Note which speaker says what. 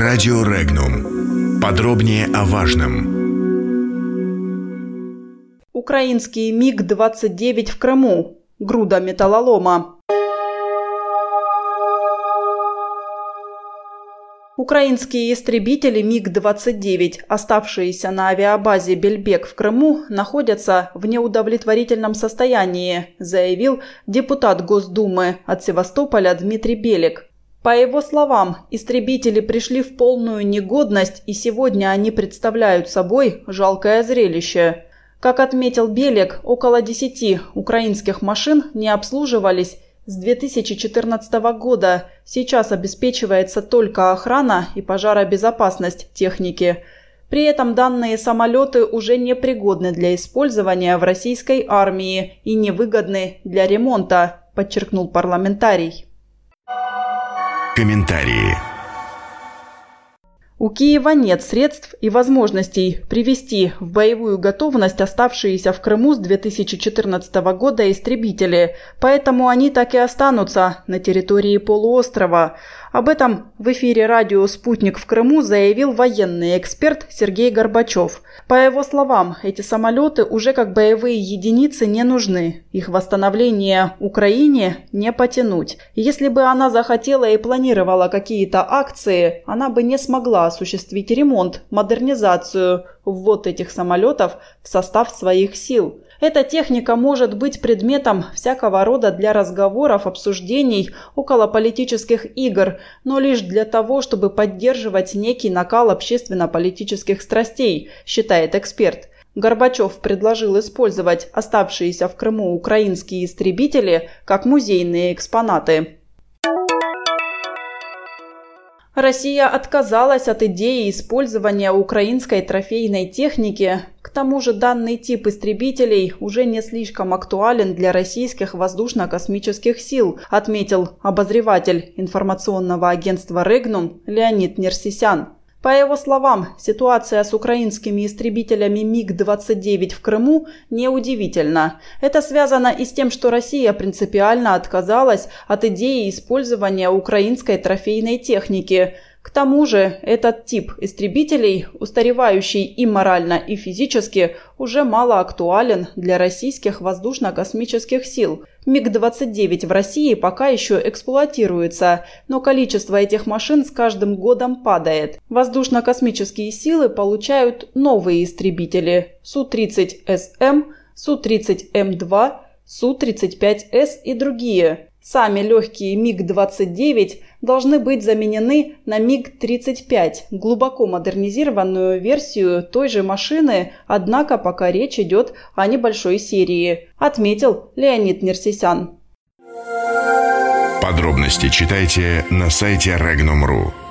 Speaker 1: Радио Регнум. Подробнее о важном.
Speaker 2: Украинский МиГ-29 в Крыму. Груда металлолома. Украинские истребители МиГ-29, оставшиеся на авиабазе Бельбек в Крыму, находятся в неудовлетворительном состоянии, заявил депутат Госдумы от Севастополя Дмитрий Белик. По его словам, истребители пришли в полную негодность и сегодня они представляют собой жалкое зрелище. Как отметил Белик, около 10 украинских машин не обслуживались с 2014 года сейчас обеспечивается только охрана и пожаробезопасность техники. При этом данные самолеты уже непригодны для использования в российской армии и невыгодны для ремонта, подчеркнул парламентарий.
Speaker 1: Комментарии.
Speaker 2: У Киева нет средств и возможностей привести в боевую готовность оставшиеся в Крыму с 2014 года истребители, поэтому они так и останутся на территории полуострова. Об этом в эфире радио «Спутник» в Крыму заявил военный эксперт Сергей Горбачев. По его словам, эти самолеты уже как боевые единицы не нужны. Их восстановление Украине не потянуть. Если бы она захотела и планировала какие-то акции, она бы не смогла осуществить ремонт, модернизацию, ввод этих самолетов в состав своих сил. Эта техника может быть предметом всякого рода для разговоров, обсуждений, около политических игр, но лишь для того, чтобы поддерживать некий накал общественно-политических страстей, считает эксперт. Горбачев предложил использовать оставшиеся в Крыму украинские истребители как музейные экспонаты. Россия отказалась от идеи использования украинской трофейной техники. К тому же данный тип истребителей уже не слишком актуален для российских воздушно-космических сил, отметил обозреватель информационного агентства «Регнум» Леонид Нерсисян. По его словам, ситуация с украинскими истребителями МиГ-29 в Крыму неудивительна. Это связано и с тем, что Россия принципиально отказалась от идеи использования украинской трофейной техники – к тому же этот тип истребителей, устаревающий и морально, и физически, уже мало актуален для российских воздушно-космических сил. МиГ-29 в России пока еще эксплуатируется, но количество этих машин с каждым годом падает. Воздушно-космические силы получают новые истребители Су-30СМ, Су-30М2, Су-35С и другие. Сами легкие МиГ-29 должны быть заменены на МиГ-35, глубоко модернизированную версию той же машины, однако пока речь идет о небольшой серии, отметил Леонид Нерсисян.
Speaker 1: Подробности читайте на сайте Regnum.ru.